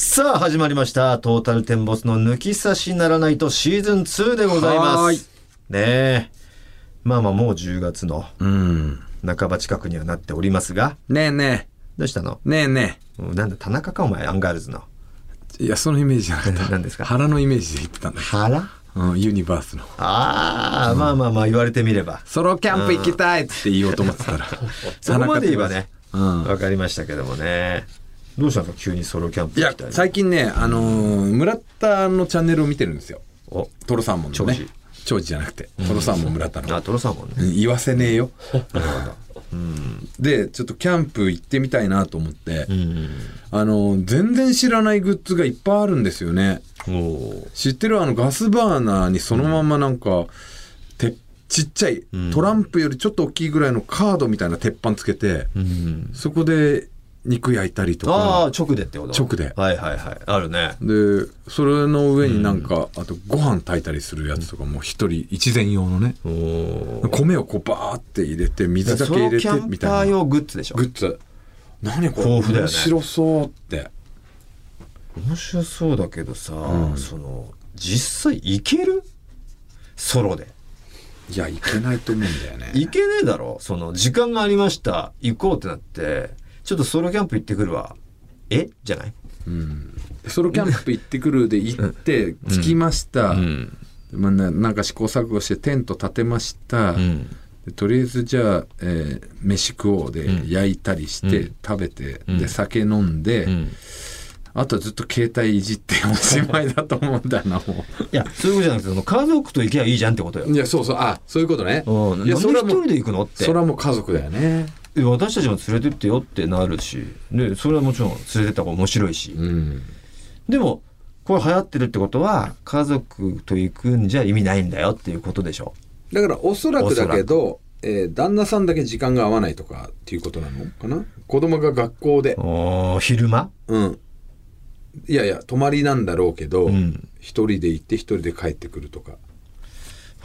さあ始まりました。トータルテンボスの抜き差しならないとシーズン2でございます。ねえ。まあまあもう10月のうん。半ば近くにはなっておりますが。ねえねどうしたの？え。ねえ。ねうんなんだ田中かお前アンガールズの？え。いや、そのイメージじゃなかった。何ですか？腹のイメージで言ってたんだ腹？うん、ユニバースの。ああ、まあまあまあ言われてみれば。ソロキャンプ行きたいって言おうと思ってたら。そこまで言えばね。うん。わかりましたけどもねどうしたんですか急にソロキャンプいや最近ね、あのー村田のチャンネルを見てるんですよ。おトロサーモンのね。長寿？じゃなくて、トロサーモン村田の。あトロサーモンね。うん言わせねえよ。なるほど。で、ちょっとキャンプ行ってみたいなと思って、うんあのー全然知らないグッズがいっぱいあるんですよね。知ってるあのガスバーナーにそのままなんか、てちっちゃいトランプよりちょっと大きいぐらいのカードみたいな鉄板つけて、うん。そこで肉焼いたりとああか直でってこと？直で。はいはいはい。あるね。でそれの上になんか、あとご飯炊いたりするやつとかも一人一膳用のね。米をこうバーって入れて水だソけ入れてみたいな。パー用グッズでしょ？グッズ。何これ？面白そうって。面白そうだけどさ、ん。その実際いける？ソロで。いやいけないと思うんだよね。いけねえだろ。その時間がありました。行こうってなってちょっとソロキャンプ行ってくるわ。え？じゃない？うん。ソロキャンプ行ってくるで行って着きました、ん。まあ、ななんか試行錯誤してテント立てました、ん。でとりあえずじゃあ、えー飯食おうで焼いたりして、うん。食べて、ん。で酒飲んで、うん。あとはずっと携帯いじっておしまいだと思うんだよなもいやそういうことじゃなくてその家族と行けばいいじゃんってことよ。ういやそうそう。あそういうことね。うん。いやそれは一人で行くのって。それはもう家族だよね。え私たちも連れてってよってなるし。でそれはもちろん連れてった方が面白いし、うんでもこれ流行ってるってことは家族と行くんじゃ意味ないんだよっていうことでしょ。だからおそらくだけどえー旦那さんだけ時間が合わないとかっていうことなのかな？子供が学校で。昼間？うん。いやいや泊まりなんだろうけどうん。一、人で行って一人で帰ってくるとか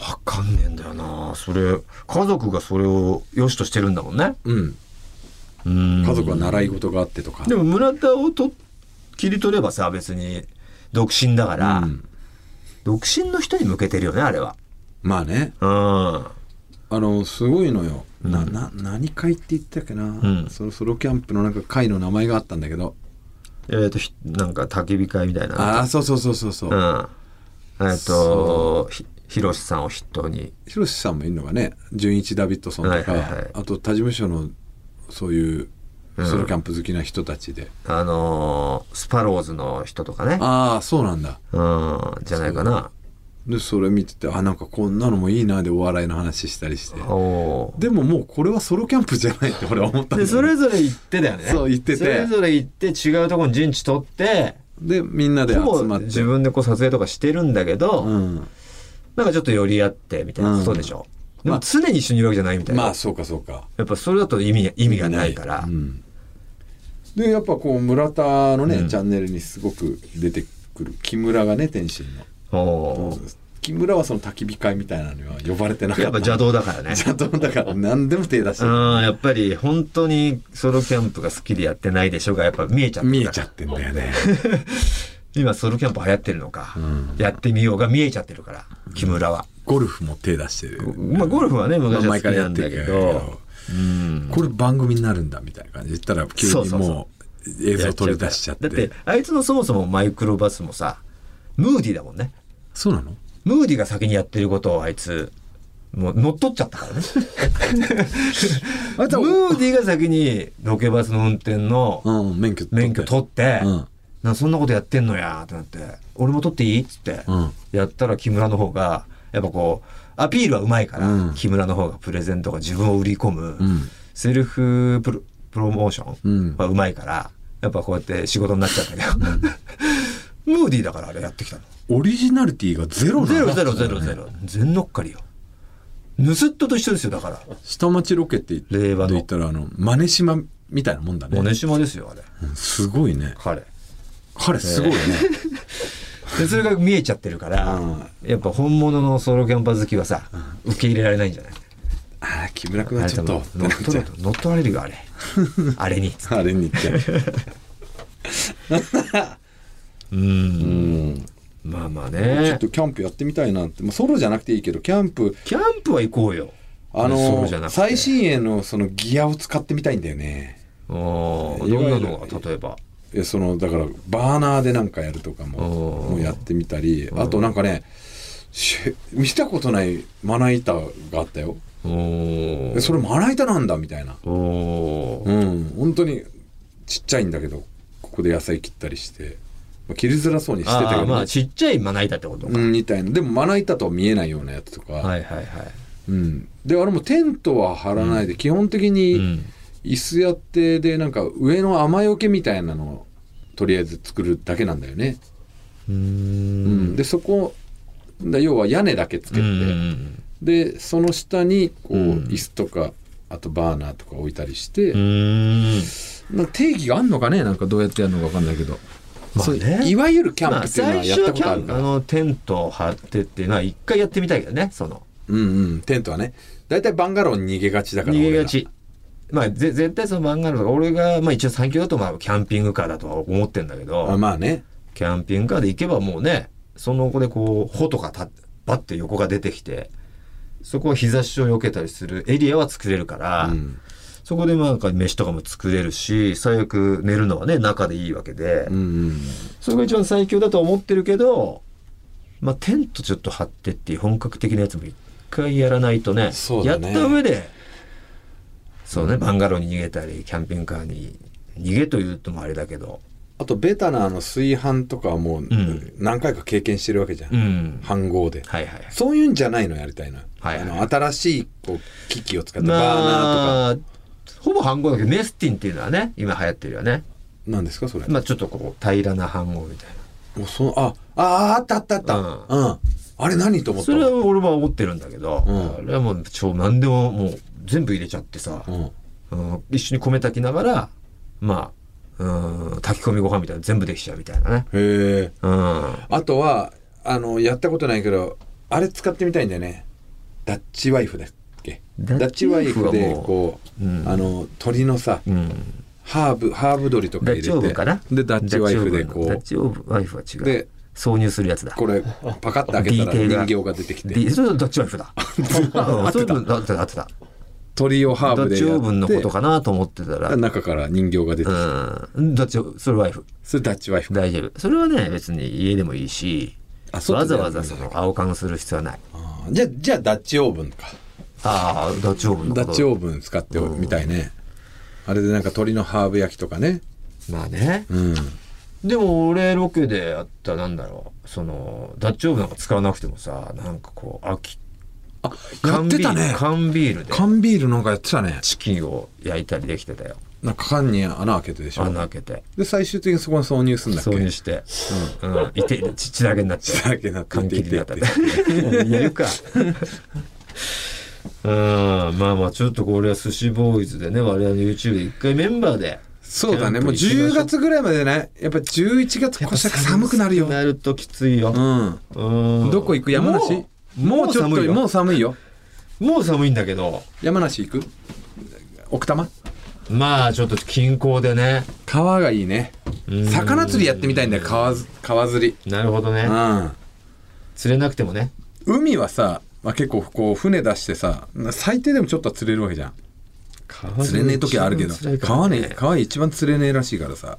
わかんねえんだよな。それ家族がそれを良しとしてるんだもんね。うん。うん。家族は習い事があってとか。でも村田をと切り取ればさ別に独身だから、うん。独身の人に向けてるよねあれは。まあね。うん。あのすごいのよ、なな何会って言ったっけな、ん。そのソロキャンプのなんか会の名前があったんだけど。えっ、とひなんか焚き火会みたいなああそうそうそうそうそう。うん。えっ、とひひろしさんを筆頭に。ひろしさんもいるのがね？純一ダビッドソンとか、はいはいはい。あと他事務所のそういうソロキャンプ好きな人たちで、あのースパローズの人とかね。ああそうなんだ。うん。じゃないかな。でそれ見ててあなんかこんなのもいいなでお笑いの話したりして。でももうこれはソロキャンプじゃないって俺は思ったんでそれぞれ行ってだよね。そう行ってて。それぞれ行って違うところに陣地取ってでみんなで集まって。自分でこう撮影とかしてるんだけど、うんなんかちょっと寄り合ってみたいなことでしょ、でも常に一緒にいるわけじゃないみたいな、まあそうかそうか。やっぱそれだと意味意味がないから、うん。でやっぱこう村田のね、うん。チャンネルにすごく出てくる木村がね天心の、木村はその焚き火会みたいなのには呼ばれてなかった。やっぱ邪道だからね。邪道だから何でも手出して。るうんやっぱり本当にソロキャンプが好きでやってないでしょがやっぱ見えちゃってる見えちゃってんだよね 今ソロキャンプ流行ってるのか、ん。やってみようが見えちゃってるから木村は、ゴルフも手出してる。まあゴルフはね昔は好き前からなんだけやってるけど。ど、うん。これ番組になるんだみたいな感じ。で言ったら急にもう映像取り出しちゃって。だってあいつのそもそもマイクロバスもさムーディーだもんね。そうなの？ムーディが先にやってることをあいつもう乗っ取っちゃったからね。あいつはムーディが先にロケバスの運転の免許取って、うんなそんなことやってんのやってなって俺も取っていい？っつって、うんやったら木村の方がやっぱこうアピールはうまいから、うん木村の方がプレゼントが自分を売り込む、うんセルフプロプロモーショうんンはうまいからやっぱこうやって仕事になっちゃったけど、ムーディーだからあれやってきたの。オリジナリティがゼロなのゼロゼロゼロゼロ。全乗っかりよ。盗人と一緒ですよ、だから。下町ロケって言ったらあのマネ島みたいなもんだねモネ島ですよ、あれ。うんすごいね彼。彼すごいね、で、それが見えちゃってるから、やっぱ本物のソロキャンパー好きはさ、受け入れられないんじゃない？ああ木村君はちょっと乗っ取乗っ取られるよ、あれ。あれに。あれに言って。う うん。んまあまあちょねっとキャンプやってみたいなって、まあ、ソロじゃなくていいけどキャンプ。キャンプは行こうよ。あの最新鋭のそのギアを使ってみたいんだよね。おーいわゆるどんなのが例えば？そのだからバーナーでなんかやるとかももうやってみたりあとなんかねし見たことないまな板があったよ。それまな板なんだみたいな。うん。本当にちっちゃいんだけどここで野菜切ったりして、まあ、切りづらそうにしてたけあど、ーまあちっちゃいまな板ってことか、うん、みたいな。でもまな板とは見えないようなやつとか、はいはいはい。うん、であれもテントは張らないで、基本的うにん椅子やってでなんか上の雨よけみたいなのをとりあえず作るだけなんだよね、うーうん。んでそこだ要は屋根だけつけて、うんでその下にこう、うん。椅子とかあとバーナーとか置いたりして、うーん。なんか定義があんのかね？なんかどうやってやるのか分かんないけど、まあね。いわゆるキャンまあプっていうのは最やったことあるから、あのテントを張ってっていうのは一回やってみたいけどねその。うんうんテントはね。大体バンガローに逃げがちだから。逃げがちまあぜ絶対そのバンガローとか俺がまあ一応最強だとまあキャンピングカーだとは思ってんだけどあまあね。キャンピングカーで行けばもうねその子でこう帆とかたバッて横が出てきてそこは日差しを避けたりするエリアは作れるから、うん。そこでまあなんか飯とかも作れるし最悪寝るのはね中でいいわけで、うんうんそれが一番最強だとは思ってるけどまあテントちょっと張ってっていう本格的なやつも一回やらないとねね。やった上でそうねバンガローに逃げたりキャンピングカーに逃げというともあれだけど。あとベタなあの炊飯とかはもううん。何回か経験してるわけじゃん、うん。飯盒で。はいはいそういうんじゃないのやりたいの,、は。いはい。あの新しいこう機器を使ったバーナーとか、まあほぼ飯盒だけどネスティンっていうのはね今流行ってるよね。なんですかそれ、まあちょっとこう平らな飯盒みたいもうそのあああったあったあった。うん。うん、あれ何と思なそれったわは俺は思ってるんだけど、うん。あれはもう超何でももう全部入れちゃってさ、うん。うん一緒に米炊きながらまあうん炊き込みご飯みたいなの全部できちゃうみたいなね。へえうん。あとはあのやったことないけどあれ使ってみたいんだよね。ダッチワイフだっけ？ダッチワイフでこう、うん。あの鶏のさうん。ハーブハーブ鶏とかダッチ入れてオーブンかな？でダッチワイフでこダッチオーブンダッチオーブンワイフは違う。で挿入するやつだ。これパカッと開けたら人形が出てきて。D それダッチワイフだ。うんそれだってた。あってた鶏をハーダッチオブでやーブンのことかなと思ってたら。中から人形が出てきて、うん。ダッチそれワイフ。それダッチワイフ大丈夫。それはね別に家でもいいしあ外わざわざその青姦する必要はない。あー。じゃあじゃあダッチオーブンか。ああダッチオーブンダッチオーブン使ってみたいね、あれでなんか鶏のハーブ焼きとかね。まあね。うん。でも俺ロケでやったなんだろう。そのダッチオーブンなんか使わなくてもさなんかこう秋あやってたね。缶ビールで。缶ビールなんかやってたね。チキンを焼いたりできてたよ。なんか缶に穴開けてでしょ。穴開けて。で最終的にそこに挿入するんだっけ。挿入して。うん。いてち血だけになって。血だけになって缶切りになった言えるか。うん。まあまあちょっとこれは寿司ボーイズでね我々の YouTube で一回メンバーでそうだね。もうキャンプ行きましょ10月ぐらいまでねやっぱ11月こしゃく寒くなるよ。なるときついよ。うん。うん。どこ行く？山梨？もうちょっともう寒いよ。もう寒いんだけど。山梨行く？奥多摩？まあちょっと近郊でね。川がいいね。うん。魚釣りやってみたいんだよ川ず川釣り。なるほどね。うん。釣れなくてもね。海はさ、まあ、結構こう船出してさ最低でもちょっとは釣れるわけじゃん。釣れねえ時はあるけど。川ね川一番釣れねえらしいからさ。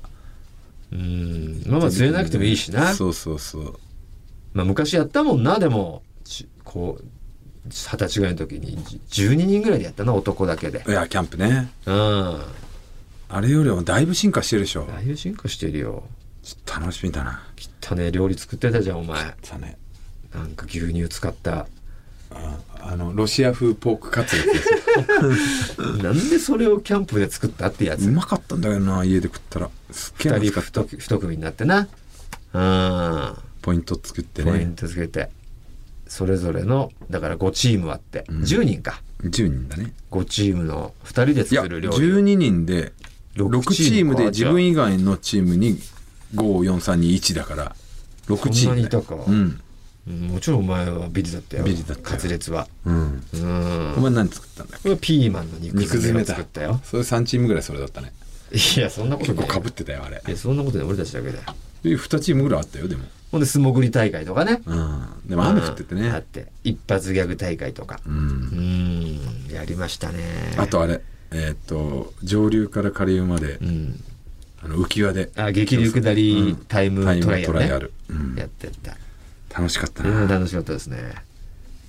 うん。まあまあ釣れなくてもいいしな。そうそうそう。まあ昔やったもんなでも。ちこう二十歳ぐらいの時にじ12人ぐらいでやったな男だけで。いやキャンプね。うん。あれよりもだいぶ進化してるでしょ。だいぶ進化してるよ。ちょっと楽しみだな。汚ね料理作ってたじゃんお前。さね。なんか牛乳使った。ああのロシア風ポークカツで なんでそれをキャンプで作ったってやつ？うまかったんだよな家で食ったら。すっげえ二人熱かった。一一組になってな。うん。ポイント作ってポインねトつけてそれぞれのだから5チームあって、ん。10人か。10人だね。5チームの2人でいや作る料理。12人で六6チームでか自分以外のチームに54321だから6チーム。だよそんなにいたか。うん。うんもちろんお前はビリだったよ。ビリだったよ。カツレツは。うん。うん。お前何作ったんだっこれはピーマンの肉詰め作ったよ。それ3チームぐらいそれだったね。いやそんなこと結構ない。かぶってたよあれ。いやそんなことない。俺たちだけだよ。で2チームぐらいあったよでもほんで素潜り大会とかね。うん。でも雨降っててうん。あっねて。一発ギャグ大会とか。ううん。んやりましたね。あとあれ。えーっと上流から下流まで。うん。あの浮き輪で。あ激流下りうん。タイムタイムトライアルね。トライアル。うん。やってった。楽しかったうんな楽しかったですね。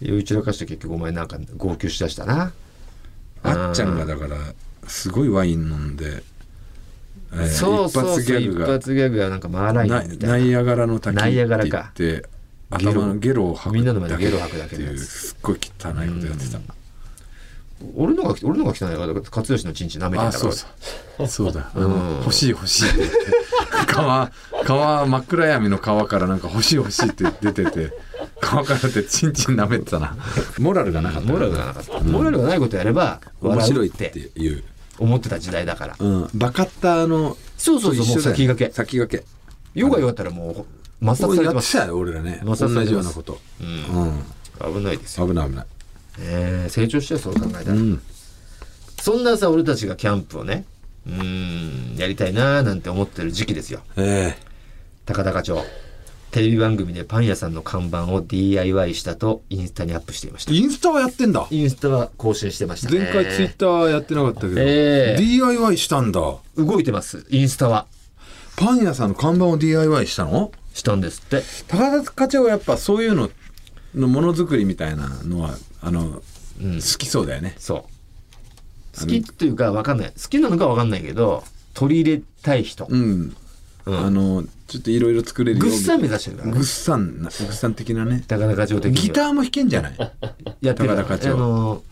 酔い散らかして結局お前なんか号泣しだしたな。あっちゃんがだからすごいワイン飲んで、えーそうそうそう一発ギャグが。なんかマーライナオンみたいな。ナイアガラの滝って頭のゲロを吐くみんなの前でゲロ吐くだけっすっごい汚いことやってた。俺のが俺のが汚いから勝吉のチンチン舐めてあたから。そうだ。あう欲しい欲しいって言って。川川真っ暗闇の川からなんか欲しい欲しいって出てて川からってチンチン舐めてたな。モラルがなかった。モラルがなかった、モラルがないことやれば面笑白いってていう、思ってた時代だから。うん、バカッターのそうそうそうもう先駆け。先駆け。ヨガ弱ったらもう抹殺されてます。やってたよ俺らね。同抹殺されてますじようなこと。うん。うん。危ないですよ、危ない危ない。えー成長してそう考えたら、うん。そんなさ俺たちがキャンプをねうーんやりたいなーなんて思ってる時期ですよ。え高田課長テレビ番組でパン屋さんの看板を DIY したとインスタにアップしていました。えインスタはやってんだ。インスタは更新してました。ね前回ツイッターやってなかったけど、ええ DIY したんだ。動いてます。インスタは。パン屋さんの看板を DIY したの？したんですって。高田課長はやっぱそういうののものづくりみたいなのはあの、うん。好きそうだよね。そう。好きっていうか分かんない。好きなのか分かんないけど取り入れたい人、うん、うんあのちょっといろいろ作れるよぐっさん目指してるからね。ぐっさんなぐっさん的なね。高田課長的ギターも弾けんじゃない？やってる。高田課長。あの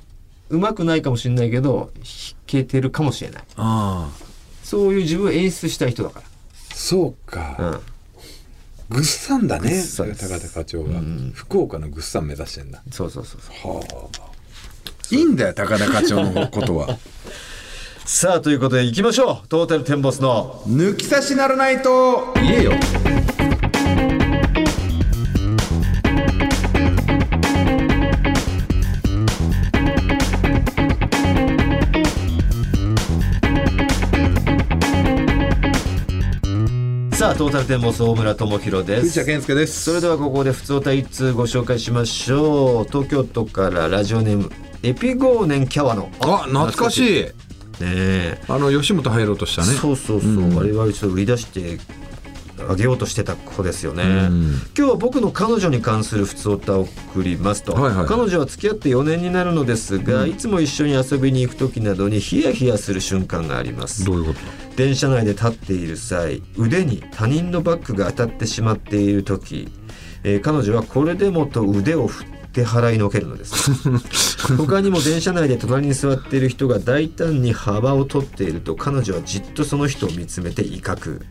うまくないかもしれないけど弾けてるかもしれない。ああ。そういう自分を演出したい人だかそうか、ら、うん、ぐっさんだね高田課長が、うん。福岡のぐっさん目指してんだ。そうそうそうそう。はあ。いいんだよ高田課長のことは さあということでいきましょう。トータルテンボスの抜き差しならないと。言えよ。さあトータルテンボス大村智弘です。藤田健介です。それではここで普通歌一通ご紹介しましょう。東京都からラジオネームエピゴーネンキャワの。あ懐かしいね。えあの吉本入ろうとしたね。そうそうそう、うん。我々ちょっと売り出してあげようとしてた子ですよね、うん。今日は僕の彼女に関する普通歌を送りますと、はいはい彼女は付き合って4年になるのですが、いつも一緒に遊びに行く時などにヒヤヒヤする瞬間があります。どういうこと？だ電車内で立っている際腕に他人のバッグが当たってしまっている時、えー彼女はこれでもと腕を振って払いのけるのです。他にも電車内で隣に座っている人が大胆に幅を取っていると彼女はじっとその人を見つめて威嚇。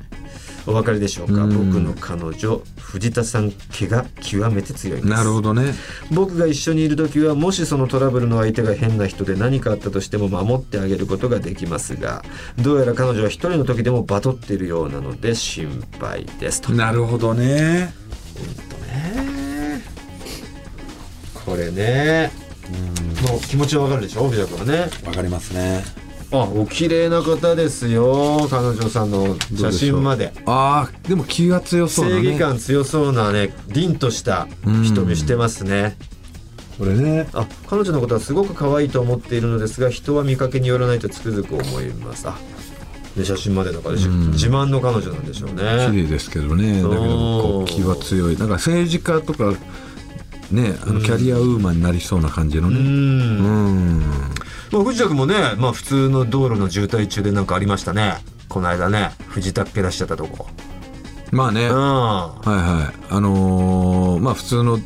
お分かりでしょうか。うん。僕の彼女藤田さん毛が極めて強いんです。なるほどね。僕が一緒にいる時はもしそのトラブルの相手が変な人で何かあったとしても守ってあげることができますがどうやら彼女は一人の時でもバトっているようなので心配です。と。なるほどねね。もう気持ちはわかるでしょ？藤田君はね。わかりますね。あお綺麗な方ですよ。彼女さんの写真まで。ああでも気が強そうだね。正義感強そうなね凛とした瞳してますね。これね。あ彼女のことはすごく可愛いと思っているのですが人は見かけによらないとつくづく思います。あで写真までなんかでしうん。自慢の彼女なんでしょう綺ね麗ですけどね。だけど気は強い。なんか政治家とかねあのキャリアウーマンになりそうな感じのうね。うん。ん。まあ、藤田君もね、まあ、普通の道路の渋滞中でなんかありましたね。この間ね藤田っけ出しちゃったとこ。まあね。うん。はいはい。あのーまあ普通の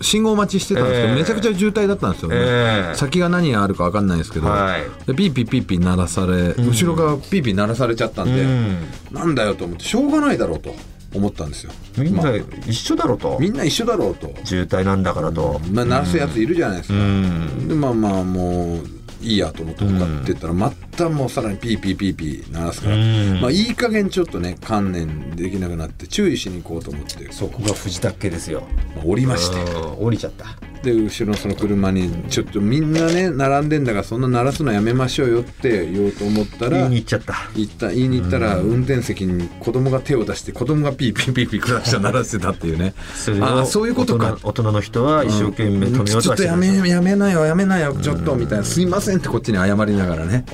信号待ちしてたんですけど、ええ。めちゃくちゃ渋滞だったんですよね、ええ。先が何があるか分かんないですけど、はい。でピーピーピーピー鳴らされ、ん。後ろがピーピー鳴らされちゃったんで、うん。なんだよと思ってしょうがないだろうと思ったんですよ。みんなまあ。一緒だろと、みんな一緒だろうと、渋滞なんだからと、まあ、鳴らすやついるじゃないですうか、ん。でまあまあもういいやと思って向かってったら、またもうさらにピーピーピーピー鳴らすから、うん。まあいい加減ちょっとね堪忍できなくなって注意しに行こうと思って、そこが藤田っけですよ。まあ、降りまして。うん。降りちゃったで後ろのその車にちょっとみんなね並んでんだからそんな鳴らすのやめましょうよって言おうと思ったら言いに行っちゃった。言った言いに行ったら運転席に子供が手を出して子供がピーピーピーピークラクション鳴らしてたっていうねあそういうことか大人の人は一生懸命止めようとちょっとやめやめなよやめなよちょっとみたいなすいませんってこっちに謝りながらね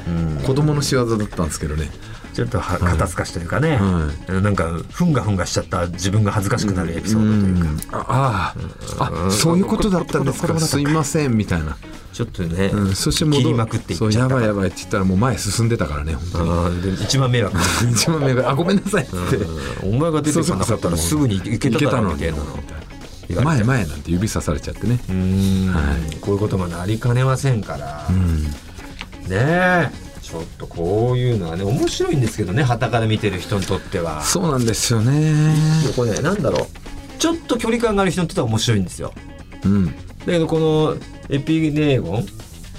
子供の仕業だったんですけどねちょっとは肩透かしというかね、はなんかふんがふんがしちゃった自分が恥ずかしくなるエピソードというか、ああ。あそういうことだったんですか。すいませんみたいな。ちょっとね、うんそして戻切りまくっていっちゃやばいやばいって言ったらもう前進んでたからね本当に。一番迷惑。一番目があごめんなさいって。お前が出てこなかったらすぐに行けただろうみたいな。前て。前なんて指さされちゃってね。はい。こういうこともなりかねませんから、うん。ねえちょっとこういうのはね面白いんですけどね傍から見てる人にとっては。そうなんですよね。これねなんだろう。ちょっと距離感がある人にとっては面白いんですよ。うん。だけどこのエピネーゴン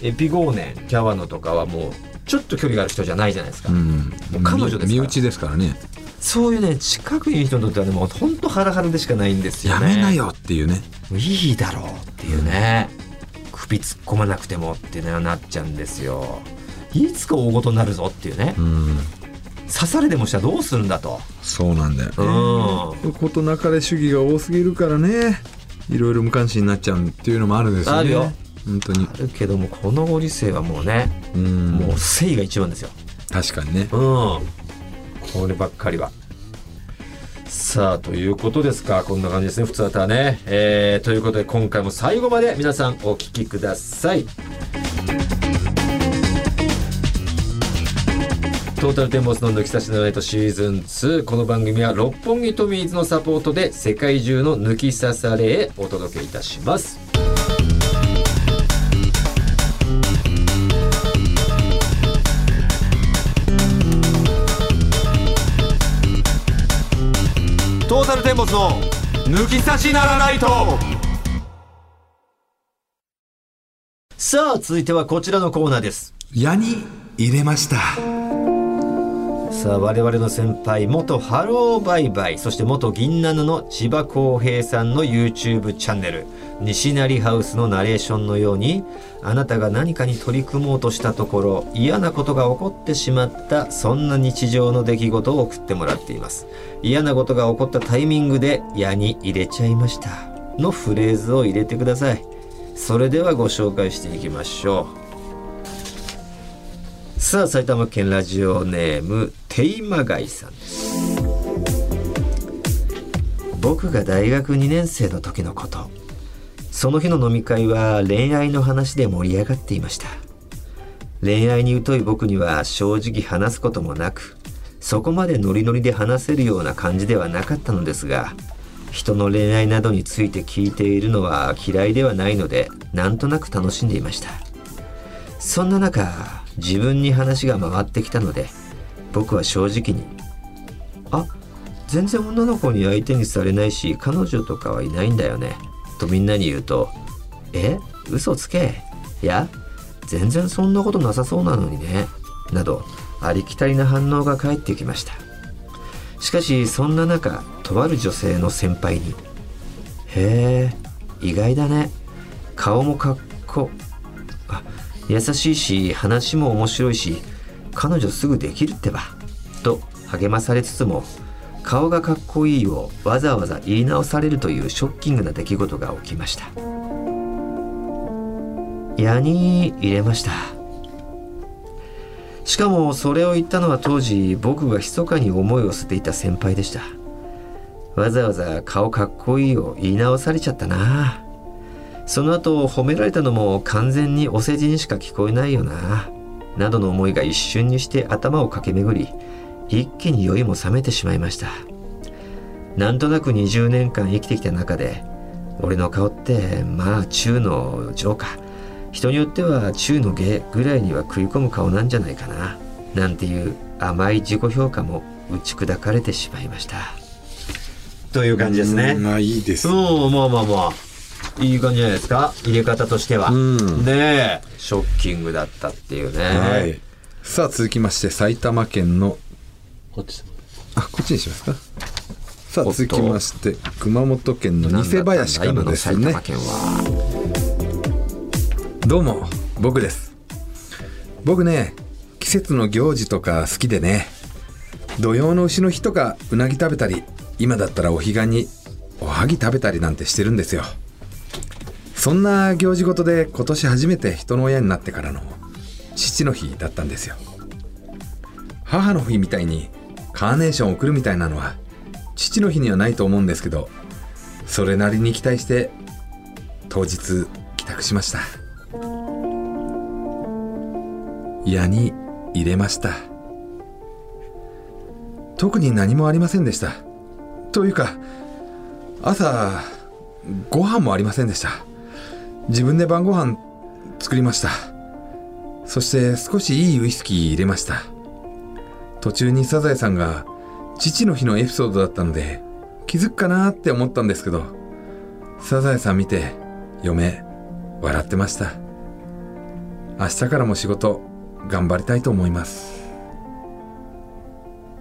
エピゴーネンキャワノとかはもうちょっと距離がある人じゃないじゃないですか、うん。もう彼女ですから。身内ですからね。そういうね近くにいる人にとってはねもうほんとハラハラでしかないんですよね。やめなよっていうね。もういいだろうっていうね、首突っ込まなくてもってねなっちゃうんですよいつか大事になるぞっていうね。うん。刺されでもしたらどうするんだと。そうなんだようん。ね事なかれ主義が多すぎるからね。いろいろ無関心になっちゃうっていうのもあるんですよね。あるよ。本当に。あるけどもこのご時世はもうね、うん。もう誠意が一番ですよ。確かにね。うん。こればっかりは。さあということですか。こんな感じですね。普通はたね、えー、ということで今回も最後まで皆さんお聞きくださいトータルテンボスの抜き差しのナイトシーズン2この番組は六本木トミーズのサポートで世界中の抜き差されへお届けいたします。トータルテンボスの抜き差しならないと。さあ続いてはこちらのコーナーです。矢に入れましたさあ我々の先輩元ハローバイバイそして元銀ナヌの千葉公平さんの YouTube チャンネル西成ハウスのナレーションのようにあなたが何かに取り組もうとしたところ嫌なことが起こってしまったそんな日常の出来事を送ってもらっています。嫌なことが起こったタイミングで「矢に入れちゃいました」のフレーズを入れてください。それではご紹介していきましょう。さあ埼玉県ラジオネームテイマガイさんです。僕が大学2年生の時のこと。その日の飲み会は恋愛の話で盛り上がっていました。恋愛に疎い僕には正直話すこともなくそこまでノリノリで話せるような感じではなかったのですが人の恋愛などについて聞いているのは嫌いではないのでなんとなく楽しんでいました。そんな中自分に話が回ってきたので僕は正直に「あ全然女の子に相手にされないし彼女とかはいないんだよね」とみんなに言うと「え嘘つけいや全然そんなことなさそうなのにね」などありきたりな反応が返ってきました。しかしそんな中とある女性の先輩に「へえ意外だね。顔もかっこあ優しいし話も面白いし彼女すぐできるってば」と励まされつつも顔がかっこいいをわざわざ言い直されるというショッキングな出来事が起きました。矢に入れました。しかもそれを言ったのは当時僕が密かに思いを捨てていた先輩でした。わざわざ顔かっこいいを言い直されちゃったな。その後褒められたのも完全にお世辞にしか聞こえないよな。などの思いが一瞬にして頭を駆け巡り一気に酔いも覚めてしまいました。なんとなく20年間生きてきた中で俺の顔ってまあ中の上か。人によっては中の下ぐらいには食い込む顔なんじゃないかな。なんていう甘い自己評価も打ち砕かれてしまいました。という感じですね。まあいいです。うんまあまあまあいい感じじゃないですか？入れ方としては、うん。ねえ。ショッキングだったっていうね。はい。さあ続きまして埼玉県のこっちあこっちにしますか？さあ続きまして熊本県の偽林からですね。今の埼玉県は。どうも僕です。僕ね季節の行事とか好きでね土用の丑の日とかうなぎ食べたり今だったらお彼岸におはぎ食べたりなんてしてるんですよそんな行事ごとで今年初めて人の親になってからの父の日だったんですよ。母の日みたいにカーネーションを送るみたいなのは父の日にはないと思うんですけどそれなりに期待して当日帰宅しました。矢に入れました。特に何もありませんでした。というか朝ご飯もありませんでした。自分で晩ご飯作りました。そして少しいいウイスキー入れました。途中にサザエさんが父の日のエピソードだったので気づくかなって思ったんですけどサザエさん見て嫁笑ってました。明日からも仕事頑張りたいと思います。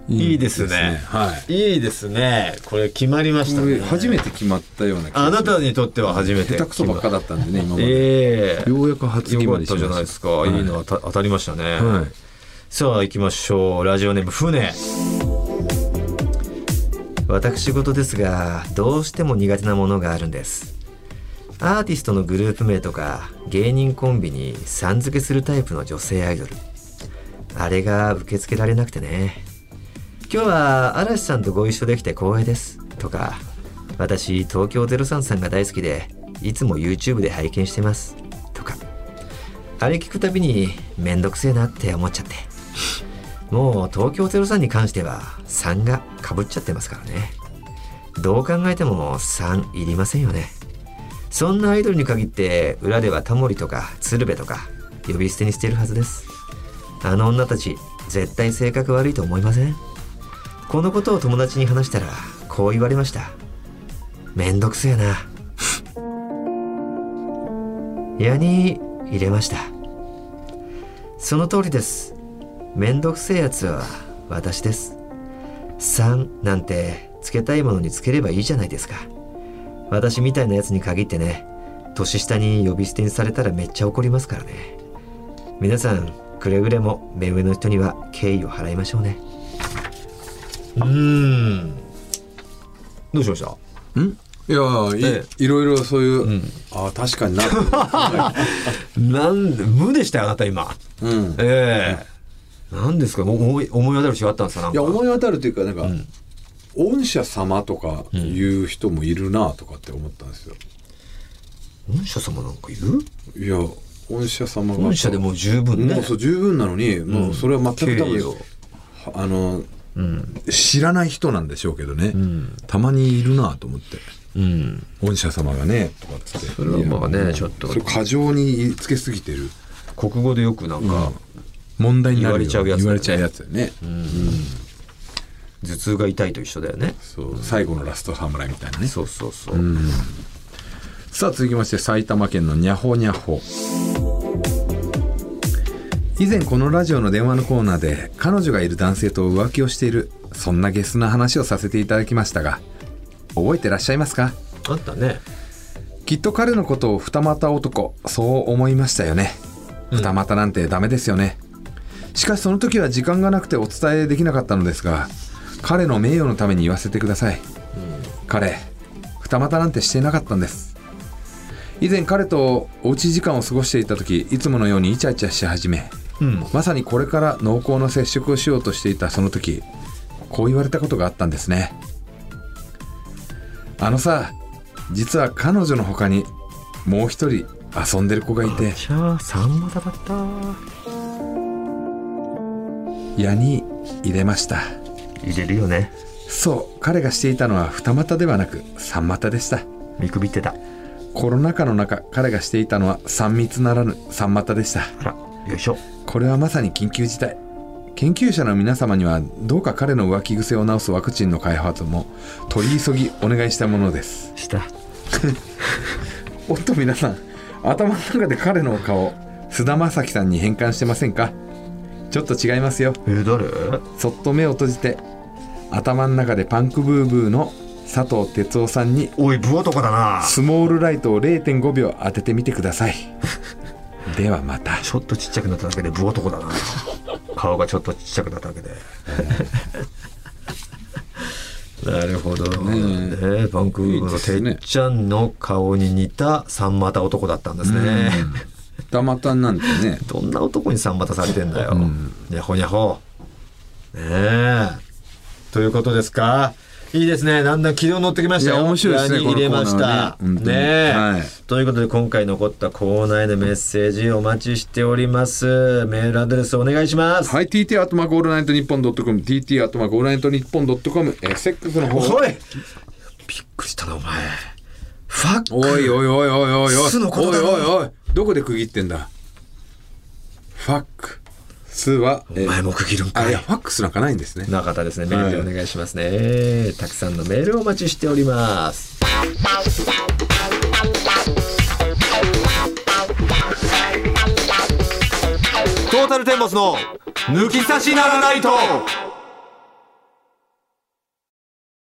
いいですね。はいいいですね。これ決まりましたね。初めて決まったようなあなたにとっては初めて。下手くそばっかだったんでね今まで、ええようやく初決まりしたましたじゃないですか。はいいいのはた当たりましたね。はいさあ行きましょう。ラジオネーム船。私事ですが、どうしても苦手なものがあるんです。アーティストのグループ名とか芸人コンビにさん付けするタイプの女性アイドル。あれが受け付けられなくてね。今日は嵐さんとご一緒できて光栄です。とか、私東京03さんが大好きで、いつも YouTube で拝見してます。とか。あれ聞くたびにめんどくせえなって思っちゃって。もう東京03に関しては3がかぶっちゃってますからね。どう考えても3いりませんよね。そんなアイドルに限って裏ではタモリとか鶴瓶とか呼び捨てにしてるはずです。あの女たち絶対性格悪いと思いません？このことを友達に話したらこう言われました。めんどくせえな。矢に入れました。その通りです。めんどくせえやつは私です。3なんてつけたいものにつければいいじゃないですか。私みたいなやつに限ってね、年下に呼び捨てにされたらめっちゃ怒りますからね。皆さん、くれぐれも目上の人には敬意を払いましょうね。うーん。どうしました？ん？いやーい,、えいろいろそういう、ああ確かにな。なんで、無でしたよ、あなた今。うん。ええ。なんですか？思い、思い当たる人あったんですか？なんか。いや思い当たるというかなんか、御社様とかいう人もいるなとかって思ったんですよ、御社様なんかいる？いや御社様が。御社でもう十分ね。もうそう十分なのに、もうそれは全く多分敬意をあの、知らない人なんでしょうけどね、たまにいるなと思って。うん。御社様がねとかって。それはまあねちょっと。過剰につけすぎてる。国語でよくなんか、問題になるよ言われちゃうやつね。言われちゃうやつだよね、頭痛が痛いと一緒だよね。そう。最後のラスト侍みたいなね。そうそうそう。さあ続きまして埼玉県のにゃほにゃほ以前このラジオの電話のコーナーで彼女がいる男性と浮気をしているそんなゲスな話をさせていただきましたが覚えてらっしゃいますか？あったね。きっと彼のことを二股男そう思いましたよね。二股なんてダメですよね、しかしその時は時間がなくてお伝えできなかったのですが彼の名誉のために言わせてください、彼二股なんてしていなかったんです。以前彼とおうち時間を過ごしていた時いつものようにイチャイチャし始めうん。まさにこれから濃厚な接触をしようとしていたその時こう言われたことがあったんですねあのさ実は彼女の他にもう一人遊んでる子がいてじゃあ、三股だった。矢に入れました入れるよね。そう彼がしていたのは二股ではなく三股でした見くびってた。コロナ禍の中彼がしていたのは三密ならぬ三股でしたあら、よいしょ。これはまさに緊急事態研究者の皆様にはどうか彼の浮気癖を治すワクチンの開発も取り急ぎお願いしたものですした。おっと皆さん頭の中で彼の顔菅田将暉さんに変換してませんか？ちょっと違いますよえ、誰？そっと目を閉じて頭の中でパンクブーブーの佐藤哲夫さんにおい、ブ男だな。スモールライトを0.5秒当ててみてくださいではまた。ちょっとちっちゃくなっただけで武男だな。顔がちょっとちっちゃくなっただけで。なるほど。ねバンクーバーのてっちゃんの顔に似た三股男だったんですね、たまたんなんてね。どんな男に三股されてんだよ、にゃほにゃほねえ。ということですか？いいですね。だんだん軌道乗ってきましたよ。面白いですね入れました。ねねえ、はいということで今回残ったコーナーへのメッセージお待ちしております。メールアドレスお願いします。はい TT アットマークオールナイトニッポンドットコム TT アットマークオールナイトニッポンドットコム XX の方おいびっくりしたなお前。ファックおいおいおいおいおいおいおいおいおいどこで区切ってんだ？ファックスはお前も区切るんかいあいや。ファックスなんかないんですね中田ですね。メールでお願いしますね。たくさんのメールをお待ちしております。トータルテンボスの抜き差しならないと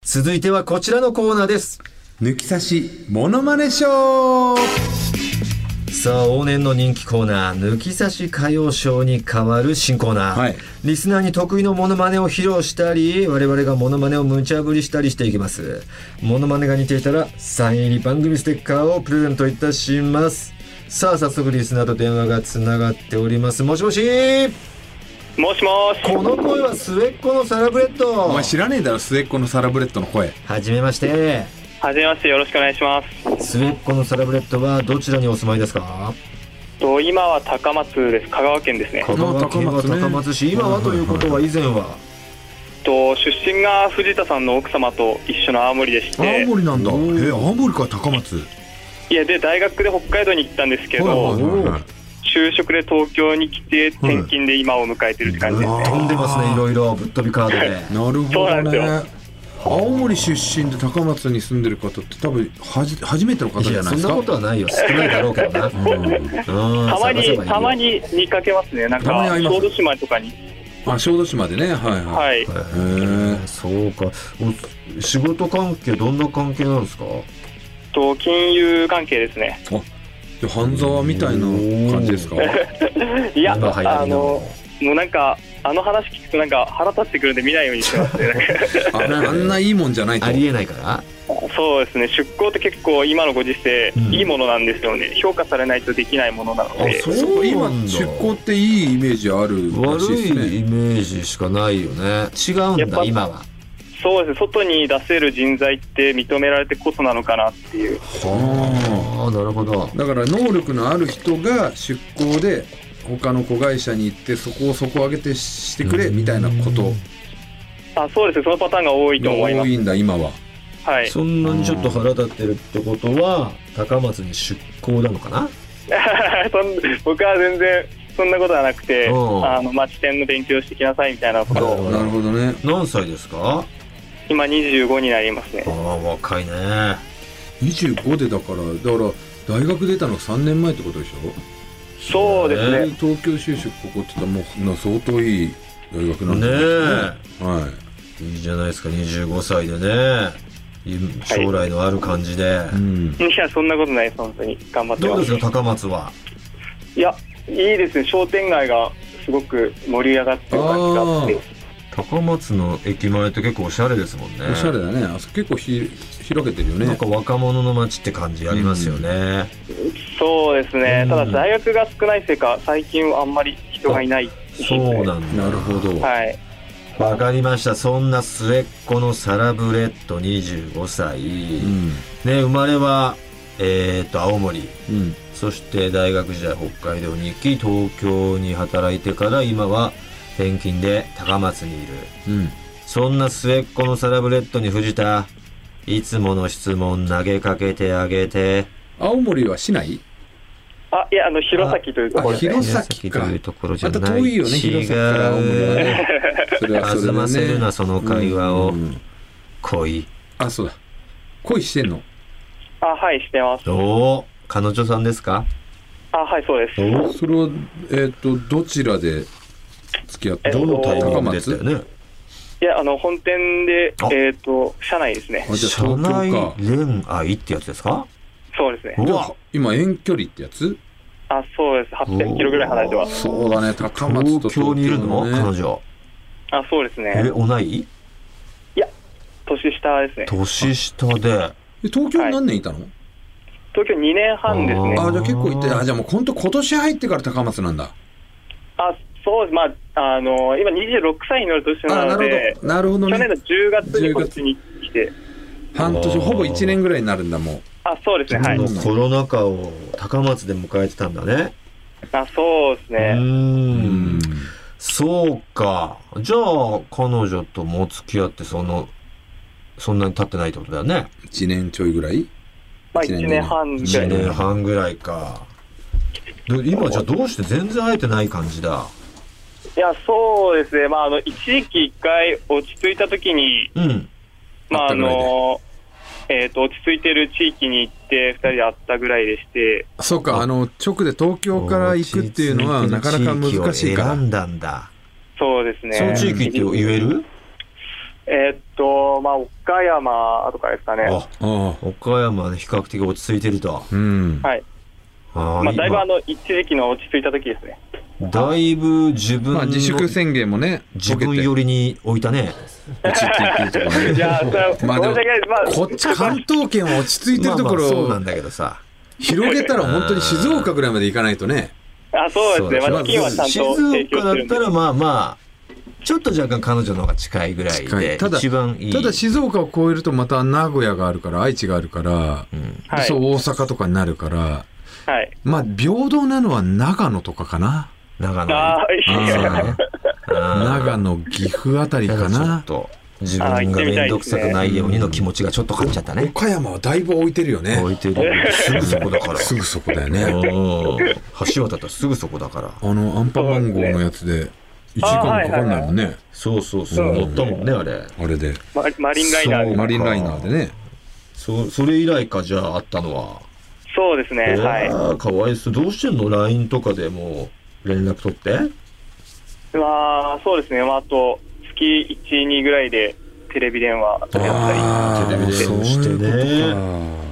続いてはこちらのコーナーです。抜き差しモノマネショーさあ往年の人気コーナー抜き差し歌謡ショーに変わる新コーナー、はい。リスナーに得意のモノマネを披露したり我々がモノマネを無茶ぶりしたりしていきます。モノマネが似ていたらサイン入り番組ステッカーをプレゼントいたします。さあ早速リスナーと電話がつながっております。もしもし？もしもし。この声は末っ子のサラブレッド。お前知らねえだろ末っ子のサラブレッドの声。はじめましてはじめまして、よろしくお願いします。末っ子のサラブレッドはどちらにお住まいですか？と今は高松です。香川県ですね。香川県は高松ね。高松市。今はということは以前は？と出身が藤田さんの奥様と一緒の青森でして、青森なんだ。おー。え青森か高松。いやで大学で北海道に行ったんですけど、就職で東京に来て転勤で今を迎えてるって感じですね。飛んでますねいろいろ。ぶっ飛びカードで。なるほそうなんですどね青森出身で高松に住んでる方って多分はじ初めての方いやそんなじゃないですか？ことはないよ。少ないだろうけどな。うん。たまにたまに見かけますね。なんか小豆島とかに。あ小豆島でね。はいはい、はい。へえそうか。お仕事関係どんな関係なんですか？と金融関係ですね。で半沢みたいな感じですか？いやあのもうなんかあの話聞くとなんか腹立ってくるんで見ないようにしてますね。ああんないいもんじゃないと。ありえないから。そうですね。出向って結構今のご時世、うん。いいものなんですよね。評価されないとできないものなので。あそう今なんだ。出向っていいイメージあるら悪しいですいイねメージしかないよね。違うんやっぱだ今は。そうですね。外に出せる人材って認められてこそなのかなっていう。はあ。あなるほど。あだから能力のある人が出向で他の子会社に行ってそこを底上げてしてくれみたいなこと。あそうですね。そのパターンが多いとが思います。多いんだ今は。はい。そんなにちょっと腹立ってるってことは高松に出向なのかな？そん僕は全然そんなことはなくてうん。あの町店の勉強してきなさいみたいなこと。をなるほどね。何歳ですか？今25になりますね。ああ若いね。25でだからだから大学出たの3年前ってことでしょ？そうですね。東京就職ここって言ったらもうな相当いい大学なんねですね。はい。いいじゃないですか。25歳でね。い将来のある感じで、い、うん、いやそんなことないです本当に。頑張ってまどうですすか高松は？いやいいですね。商店街がすごく盛り上がってる感じがあって高松の駅前って結構おしゃれですもんね。おしゃれだね。あそこ結構ひ広げてるよね。なんか若者の街って感じありますよね、そうですね、うん。ただ大学が少ないせいか最近はあんまり人がいない。そうなんだ。なるほど、はい。わかりました。そんな末っ子のサラブレッド25歳、うん。ね生まれはえっ、と青森。うん。そして大学時代北海道に行き東京に働いてから今は転勤で高松にいる。うん。そんな末っ子のサラブレッドに藤田いつもの質問投げかけてあげて。青森は市内あいやあの弘前というところです。ねあ弘前か。というところじゃまないた遠いよね弘前から青森はね。それはそれで弾ませるなその会話を。うん。うん恋。あそうだ。恋してんの？あはいしてます。おお彼女さんですか？あはいそうです。それはえっ、とどちらで付き合ってえっとどのタイミン高グで？したよ松？ねいやあの本店であ。えっ、と社内ですね。社内か恋愛ってやつですか？そうですね。うわ。じゃあ今遠距離ってやつ？あ、そうです。800キロぐらい離れてます。そうだね、高松と東京にいるの、ね。彼女。あ、そうですえね。同い？年下ですね。年下で。え東京に何年いたの、東京2年半ですね。あじゃあ結構いて、あ、じゃあもう本当今年入ってから高松なんだ。あ、そうです。まあ、あの、今26歳になる年あ、ななるのでほ、ど。なるほどね。去年の10月にこっちに来て、半年、ほぼ1年ぐらいになるんだ、もう。あ、そうですね。はい。コロナ禍を高松で迎えてたんだねあ、そうですうね。んそうかじゃあ彼女ともう付き合ってそのそんなに経ってないってことだよね1年ちょいぐらい？まあ、一年1年半ぐら1いで年半ぐらいかで今じゃあどうして全然会えてない感じだ？いや、そうですね。まあ、あの、一時期一回落ち着いた時に、うんまあ、あの、えっ、と、落ち着いてる地域に行って、二人で会ったぐらいでして、そうか、あの、直で東京から行くっていうのはなかなか難しいから。選んだんだそうですね。その地域って言える？えっと、まあ、岡山とかですかね。あああ、岡山で比較的落ち着いてるとうん。はい。あまあ、だいぶ今あの、一時期の落ち着いた時ですね。だいぶ自分の、まあ自粛宣言もね、自分寄りに置いたね 落ち着いてるところ いや、それは、まあでも申し訳ないです。まあ、こっち関東圏は落ち着いてるとこまあまあそうなろんだけどさ広げたら本当に静岡ぐらいまで行かないとね。あ、そうですね。まあ、チキンはちゃんと静岡だ。ったらまあまあちょっと若干彼女の方が近いぐらいで近いただ一番いいただ静岡を越えるとまた名古屋があるから、愛知があるから、うんはいそう大阪とかになるから、はい。まあ平等なのは長野とかかな？長野。ね長野、岐阜あたりかな？んかちょっな。と自分が面倒くさくないようにの気持ちがちょっと勝っちゃったね。岡山はだいぶ置いてるよね。置いてる。すぐそこだから。すぐそこだよね。うん橋渡ったらすぐそこだから。あの、アンパンマン号のやつで、1時間かかんないもんね。そうそうそう。乗ったもんねあれ。あれで。ママリンライナーそうでマリンライナーでね。そそれ以来かじゃああったのはそうですね。はい。かわいそうどうしてんの？LINE とかでもう連絡取って？まあ、そうですね。まあ、あと、月1、2ぐらいでテレビ電話やったり。あテレビ電話してね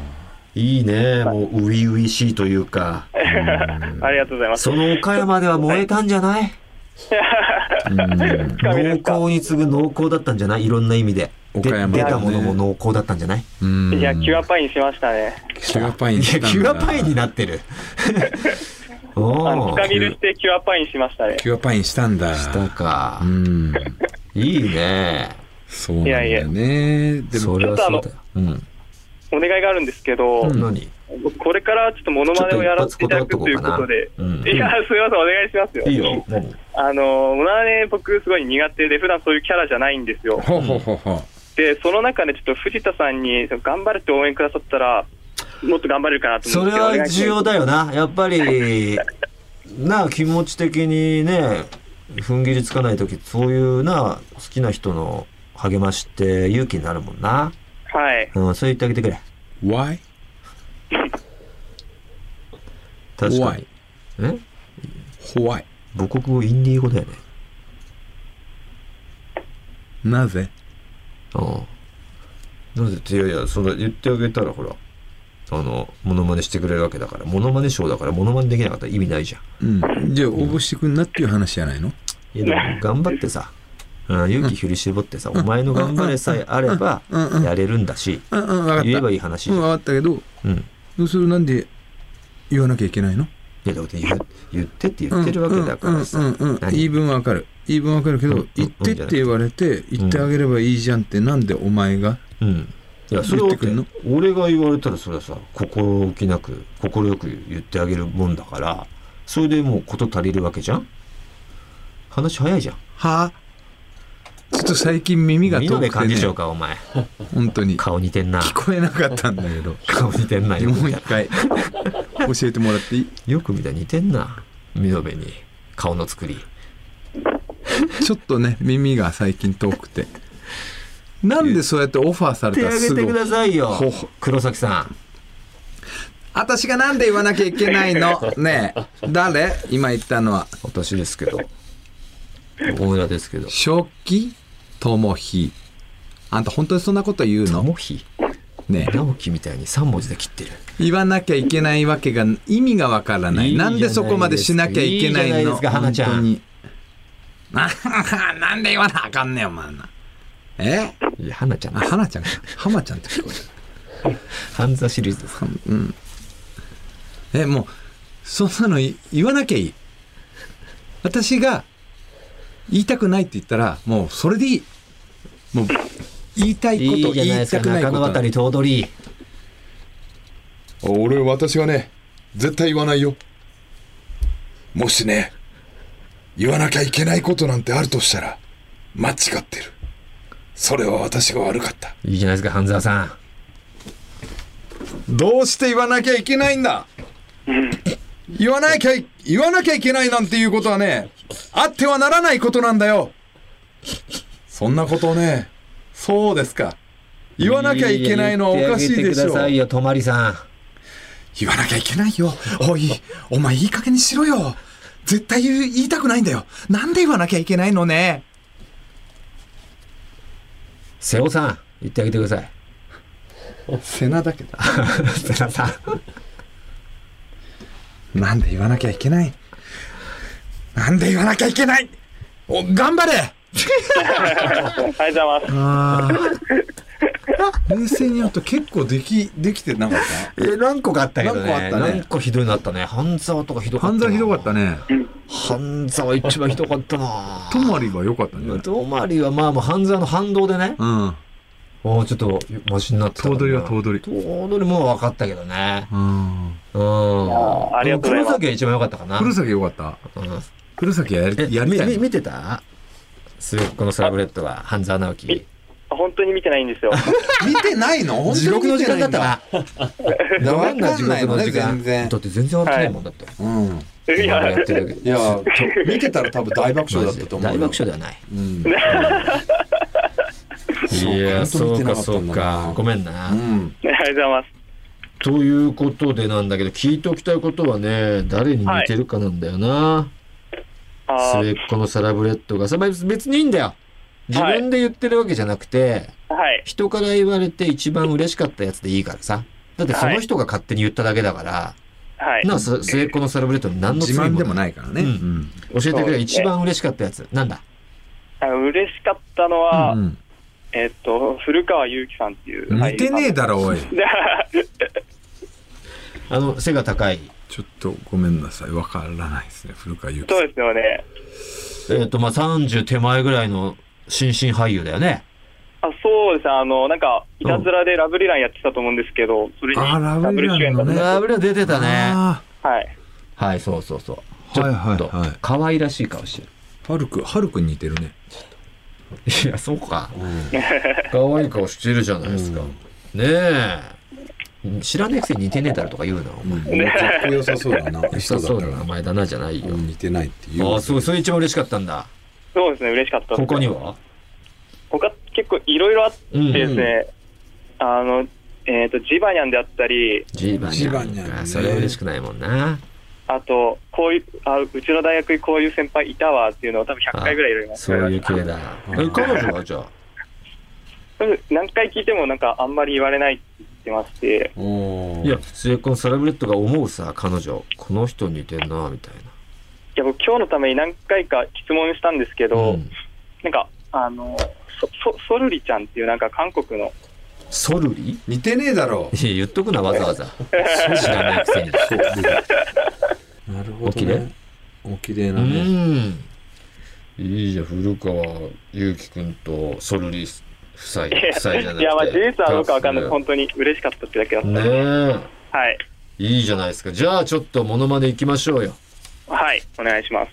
いいいねもう初々しいというか ありがとうございます。その岡山では燃えたんじゃない？か。うん深みですか濃厚に次ぐ濃厚だったんじゃない？いろんな意味で出たものも濃厚だったんじゃない？うんいや、キュアパインしましたね。キュアパインいやキュアパインになってる おあの、お深みるしてキュアパインしましたね。キュアパインしたんだ。したかうん。いいねそうなんだよね。でも、それはそうだようんお願いがあるんですけど、何？これからちょっとモノマネをやらせていただくということで、いや、すみません、お願いしますよ。いいよ何あの、モノマネ僕すごい苦手で、普段そういうキャラじゃないんですよ。ほうほうほうほう。で、その中でちょっと藤田さんに頑張れって応援くださったら、もっと頑張れるかなとそ思って。れは重要だよ。よなやっぱりな気持ち的にね踏ん切りつかない時そういうな好きな人の励ましって勇気になるもんなはい。うんそう言ってあげてくれ Why? 確か Why? にえ？Why? 母国語インディー語だよねなぜ？うん。なぜっていやいやそんな言ってあげたらほらあのモノマネしてくれるわけだからモノマネショーだからモノマネできなかったら意味ないじゃん。うん。じゃあ応募してくんなっていう話じゃないの？いやでも頑張ってさ、うん、勇気振り絞ってさ、お前の頑張れさえあればやれるんだし。言えばいい話うん、じゃん。わかったけど、うん。それなんで言わなきゃいけないの？いや、だって言ってって言ってるわけだからさ。うんうん。言い分わかる。言い分わかるけど、言ってって言われて、言ってあげればいいじゃんって、なんでお前がうん。いや、それ言ってくんの俺が言われたらそれはさ、心置きなく、心よく言ってあげるもんだから、それでもう事足りるわけじゃん話早いじゃん。はあちょっと最近耳が遠くてね延幹事、長か、お前。本当に。顔似てんな。聞こえなかったんだけど。顔似てんな。よもう一回、教えてもらっていい？よく見たら似てんな。見延に。顔の作り。ちょっとね、耳が最近遠くて。なんでそうやってオファーされ手たらすぐあげてくださいよ。黒崎さん。私がなんで言わなきゃいけないの？ねえ誰？今言ったのは私ですけど。大村ですけど。食器ともひあんた本当にそんなこと言うの？ともひね直樹みたいに3文字で切ってる。言わなきゃいけないわけが意味がわからないいなんでそこまでしなきゃいけないの？いいですか花ちゃん。なんで言わなあかんねんお前な。え？いや花ちゃん。あ花ちゃんか。浜ちゃんって聞こえる 半沢シリーズです。かえもうそんなのい言わなきゃいい。私が言いたくないって言ったらもうそれでいい。もう言いたいこと言いたくないこと。中野渡り頭取。俺私がね絶対言わないよ。もしね言わなきゃいけないことなんてあるとしたら間違ってる。それは私が悪かった。いいじゃないですか半沢さん。どうして言わなきゃいけないんだ？言わなきゃい言わなきゃいけないなんていうことはねあってはならないことなんだよ。そんなことをねそうですか。言わなきゃいけないのはおかしいでし言ってあげてくだょさいよ泊まりさん。言わなきゃいけないよ。おいお前いい加減にしろよ。絶対言いたくないんだよ。なんで言わなきゃいけないのね。瀬尾さん言ってあげてください。背中だけど。瀬尾さん。なんで言わなきゃいけない？なんで言わなきゃいけない？お頑張れありがとうございます。あー。冷静にやると結構できできてなかった？え何個かあったけどね。何個あったね。何個ひどいのあったね。半沢とかひどかったな。半沢ひどかったね。半沢一番ひどかったな。泊まりは良かったんじゃない？泊まりはまあもう半沢の反動でね。うん。おーちょっとマシになってた頭取は頭取頭取も分かったけどね。うん。うん。ありがとうございます。黒崎が一番良かったかな。古崎良かった。うん。古崎やりえやり見てた？末っ子のサラブレッドは半沢直樹。本当に見てないんですよ。見てないの？本 地獄の時間だったな。な わかんない地獄の時間？全然。だって全然笑ってないもんだって。うん。いや、やってるいや見てたら多分大爆笑だったと思うよ。大爆笑ではない。うん。いやそそううかそうか。ごめんな、うん。ありがとうございます。ということでなんだけど聞いておきたいことはね誰に似てるかなんだよな、末っ子のサラブレッドが。さまあ別にいいんだよ。自分で言ってるわけじゃなくて、はい。人から言われて一番嬉しかったやつでいいからさ。だってその人が勝手に言っただけだから、はい。なす末っ子のサラブレッドに何の罪も自慢でもないからね。うん。うん。教えてくれ。一番嬉しかったやつ。なんだ？嬉しかったのは、うんえっと、古川祐樹さんっていう似てねえだろおい。あの背が高いちょっとごめんなさい。わからないですね。古川祐樹そうですよね。えっ、とまあ30手前ぐらいの新進俳優だよね。あそうです。ね、あの、なんか、いたずらでラブリーランやってたと思うんですけど、それにあラブリーランのね。ラブレ出てたね。あはい。はいそうそうそう。ちょはいっとはいはい可愛らしい顔してる。ーはるくはるくんに似てるね。いやそうか。可愛い顔してるじゃないですか、ねえ知らねえくせに似てねえだろとか言うなお前。かっこよさそうだな。良さそうな名前だなじゃないよ、似てないっていう。ああそうそれ一番嬉しかったんだ。そうですね、嬉しかった。他には？他結構いろいろあってうんですね、あの、えっ、と、ジバニャンであったり、ジーバニジバニャンそれは嬉しくないもんな。あと、こういう、あうちの大学にこういう先輩いたわっていうのを多分100回ぐらい言われました。そういう系だ。え彼女はじゃあ？何回聞いてもなんかあんまり言われないって言ってまして、いや末っ子のサラブレッドが思うさ彼女。この人似てんなみたいいや僕今日のために何回か質問したんですけな、ど、うん。なんか、あの、そ、そ、ソルリちゃんっていうなんか韓国の、ソルリ？似てねえだろ。いや言っとくなわざわざ。知らないくせに。なるほお綺麗お綺麗うなね。ん。いいじゃん古川祐樹君とソルリ夫妻夫妻じゃなくて。いや、まあ事実はどうかわかんない。本当に嬉しかったってだけだった。ねはい。えいいじゃないですか。じゃあちょっとモノマネいきましょうよ。はい、お願いします。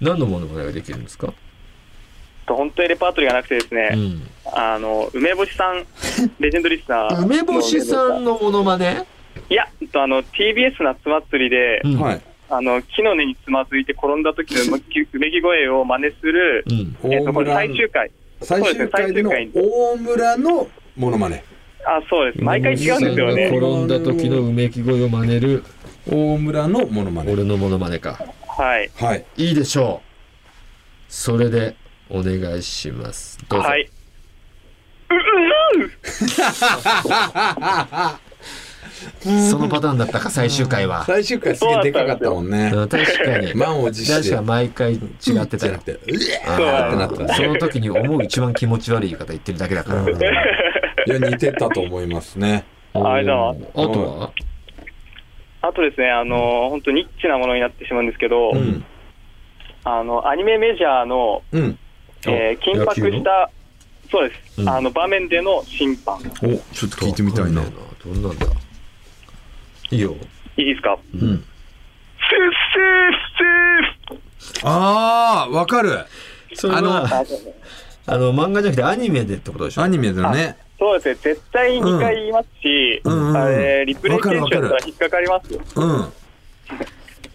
何のモノマネができるんですか？と本当にレパートリーがなくてですね、うん。あの、梅干しさん、レジェンドリスナー。梅干しさんのモノマネ？いや、えっとあの、TBS 夏祭りで、うん。はい。あの、木の根につまずいて転んだ時のうめき声を真似する、うん。えっと、これ最終回。最終回での大村のモノマネあ、そうです。毎回違うんですよね。転んだ時のうめき声を真似る大村のモノマネ俺のモノマネかはい。はいいいでしょうそれでお願いしますどうぞ、はい。う そのパターンだったか最終回は。最終回すげえでかかったもんね。うん確かに。満を持して。確かに毎回違ってたよ。ってうあわー。ってなった。ーその時に思う一番気持ち悪い言い方言ってるだけだから。いや似てたと思いますね。ありがとうございますあとは？あとですね、あの、本当ニッチなものになってしまうんですけど、うん。あの、アニメメジャーの、うん。えー緊迫した、そうです、うん。あの、場面での審判。おちょっと聞いてみたいな。どんなんだ？いいよ。いいですか？うん。セーフセーフセああわかる。それはあのあの漫画じゃなくてアニメでってことでしょ？アニメだね。そうですね、絶対2回言いますし、うん。うんあれリプレイ検証だったわかるわから引っかかりますよ。うん。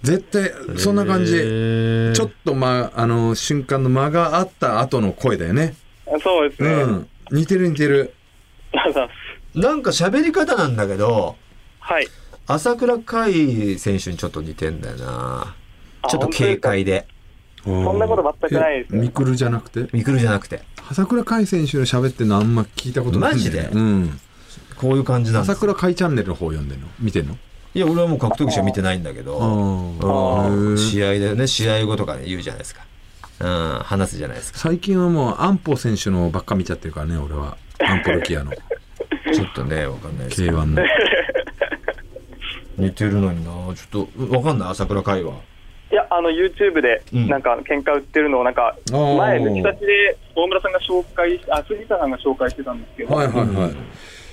絶対そんな感じ。へー。ちょっとまあの瞬間の間があった後の声だよね。そうですね。うん。似てる似てる。ありがとうございます。なんか喋り方なんだけどはい。朝倉海選手にちょっと似てんだよな。あちょっと軽快で。そんなこと全くないですよ。ミクルじゃなくて？ミクルじゃなくて。朝倉海選手の喋ってるのあんま聞いたことないねマジで？うん。こういう感じなんです。朝倉海チャンネルの方読んでんの？見てんの？いや俺はもう格闘技しか見てないんだけど。試合でね試合後とかね言うじゃないですか。うん話すじゃないですか。最近はもう安保選手のばっか見ちゃってるからね俺は。安保ルキアの。ちょっとねわかんないですけ K1 どの 似てるのにな。ちょっとわかんない？朝倉海は。いや、あの、YouTube で、うん。なんか、喧嘩売ってるのを、なんか、前、抜き差しで、大村さんが紹介し、あ、藤田さんが紹介してたんですけど、はいはいはい。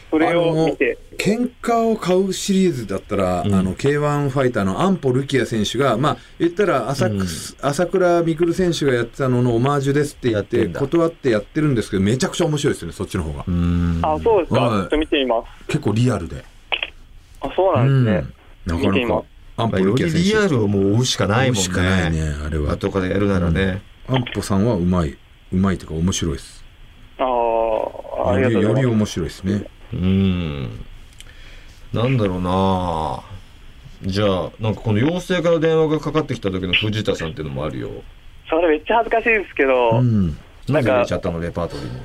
それを見て、喧嘩を買うシリーズだったら、うん。あの K1 ファイターの安保ルキア選手がまあ言ったら朝,、うん。朝倉未来選手がやってたののオマージュですって言ってやって断ってやってるんですけどめちゃくちゃ面白いですよねそっちの方が。うん。あ、そうですか、はい。ちょっと見てみます。結構リアルで。あ、そうなんですね。うんなかなか。安保まあよりリアルをもう追うしかないもんしかないねねあれは。後からやるならね。安保さんはうまい。うまいというか面白いです。ああ、ありよりよりがとうございます。面白いですね。うん。なんだろうな。じゃあなんかこの陽性から電話がかかってきた時の藤田さんっていうのもあるよ。それめっちゃ恥ずかしいですけど、うん。なんでなんか入れちゃったのレパートリーに。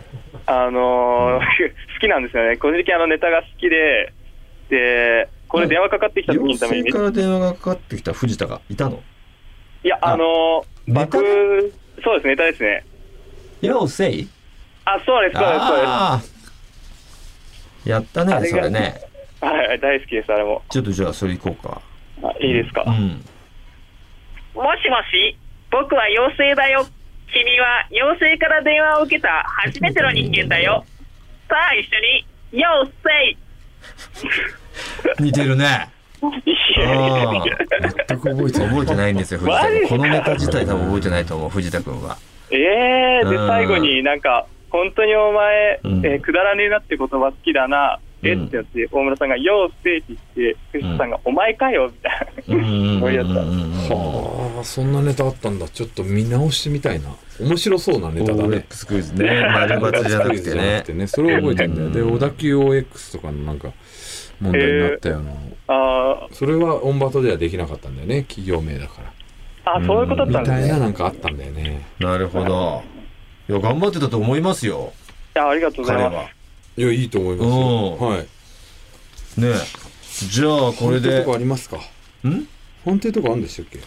あのー 好きなんですよね。個人的にあのネタが好きで、で、これ電話かかってきた時陽のために性、から電話がかかってきた藤田がいたの？いや、あのーネタ？僕、そうです、ネタですね。陽性あ、そうです、そうです、そうです。やったねそれねはい、大好きです、あれも。ちょっとじゃあそれ行こうかあいいですか？うんもしもし僕は妖精だよ。君は妖精から電話を受けた初めての人間だよ。さあ一緒に、妖精 似てるね。いやいやいやあ全く覚えてない覚えてないんですよ藤田君。このネタ自体多分覚えてないと思う藤田君は。ええでうん、最後になんか、本当にお前、うん。えーくだらねえなって言葉好きだな。えうん。ってやって、大村さんが、妖精って言って、藤田さんが、お前かよみたいな。うんうんうんそういうやつだうんうんはあそんなネタあったんだ。ちょっと見直してみたいな。面白そうなネタだね。OX クイズね。丸×じゃなくてじゃなねくてね。それを覚えてんだよ。でうん。小田急 OX とかのなんか問題になったような、あそれはオンバトではできなかったんだよね企業名だから。ーあ、そういうことだったんですね。みたいななんかあったんだよね。なるほど。い。や頑張ってたと思いますよ。いや、ありがとうござい彼ます。いは。やいいと思いますよ。うん。はい。ねえ。じゃあこれで。判定とかありますか？ん？判定とかあるんでしたっけ？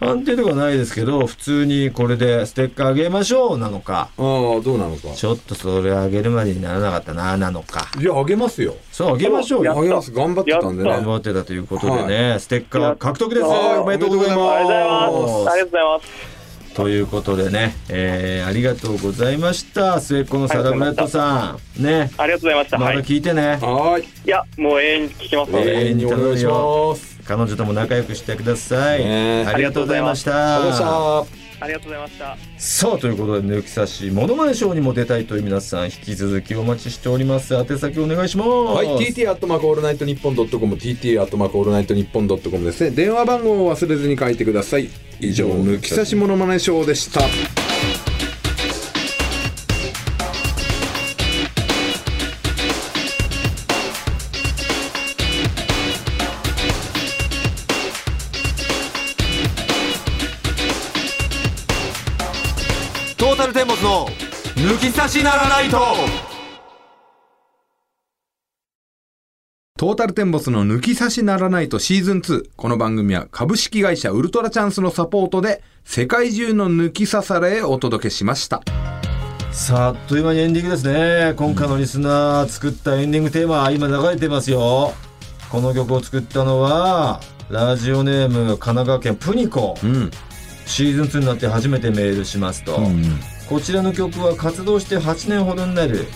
判定とかないですけど普通にこれでステッカーあげましょうなのか。ああどうなのか。ちょっとそれあげるまでにならなかったななのか。いやあげますよ。そうあげましょうやよ。あげます。頑張ってたんでね。頑張ってたということでね、ステッカー獲得です。はいおめでとうございありがとうございます。ありがとうございます。ということでね、えー、ありがとうございました。末っ子のサラブレッドさん。ね。ありがとうございました。まはい。た聞いてね、はーい。いや、もう永遠に聞きますので。永遠にお願いします。彼女とも仲良くしてください、ね。ありがとうございましたありがとうございました。さあということで抜き差しモノマネショーにも出たいという皆さん引き続きお待ちしております宛先お願いしますはい、TT アットマークオールナイトニッポンドットコム、TT アットマークオールナイトニッポンドットコムですね。電話番号を忘れずに書いてください。以上、抜き差しモノマネショーでした。抜き差しならないとトータルテンボスの抜き差しならないとシーズン2。この番組は株式会社ウルトラチャンスのサポートで世界中の抜き差されへお届けしました。さあ、あっという間にエンディングですね。今回のリスナー作ったエンディングテーマ、今流れてますよ。この曲を作ったのは、ラジオネーム神奈川県プニコ。うん、シーズン2になって初めてメールしますと。うんこちらの曲は活動して8年ほどになる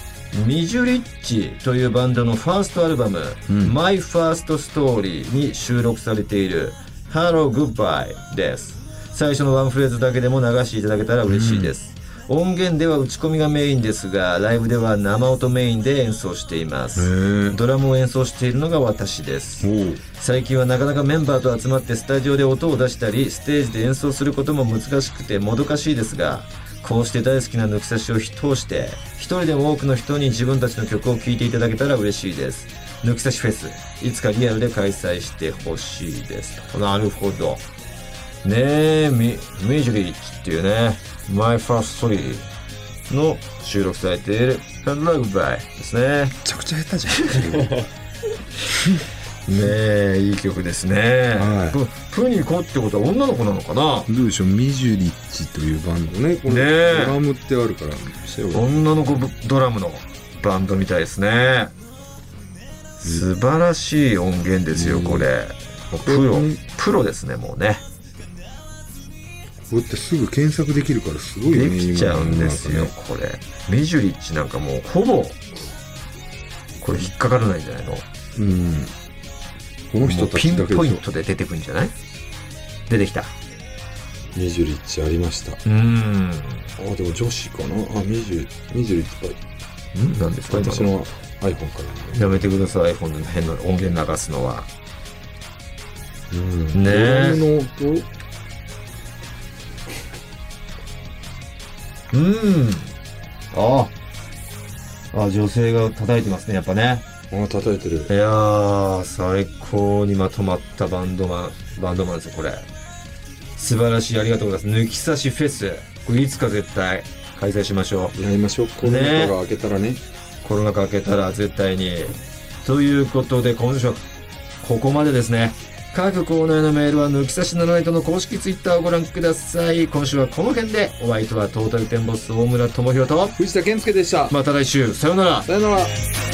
ミジュリッチというバンドのファーストアルバム「ん。My First Story」に収録されている「Hello Goodbye」です。最初のワンフレーズだけでも流していただけたら嬉しいです、音源では打ち込みがメインですがライブでは生音メインで演奏しています。ドラムを演奏しているのが私です。最近はなかなかメンバーと集まってスタジオで音を出したりステージで演奏することも難しくてもどかしいですがこうして大好きな抜き差しを通して一人でも多くの人に自分たちの曲を聴いていただけたら嬉しいです。抜き差しフェスいつかリアルで開催してほしいです。なるほど。ねえミミジュリッチっていうね My First Story の収録されている「Hello Goodbye」ですね。めちゃくちゃ下手じゃん。ねえいい曲ですね、はい。ププニコってことは女の子なのかな？どうでしょうミジュリッチというバンドね。このドラムってあるから、してよ女の子ドラムのバンドみたいですね。素晴らしい音源ですよこれ。もうプロうんプロですねもうね。こうやってすぐ検索できるからすごいよでね。きちゃうんですよねこれ。ミジュリッチなんかもうほぼこれ引っかからないんじゃないの？うん。このも人たうピンちだけでしょ。ポイントで出てくんじゃない？出てきた。ミジュリッチありました。うーん。あ、でも女子かな？あ、ミジュ、ミジュリッチか。ん？なんですか？私の iPhone からね。やめてください。この変な音源流すのは。うん。ねえ。の音？うん。ああ女性が叩いてますねやっぱねあ、叩いてる。いやー最高にまとまったバンドマンバンドマンですよこれ素晴らしいありがとうございます抜き差しフェスこれいつか絶対開催しましょうやりましょう。コロナ禍が明けたらね。コロナ禍明けたら絶対にということで今週はここまでですね各コーナーへのメールは抜き差しならないとの公式ツイッターをご覧ください今週はこの辺でお相手はトータルテンボス大村智広と藤田健介でした。また来週さようならさよなら。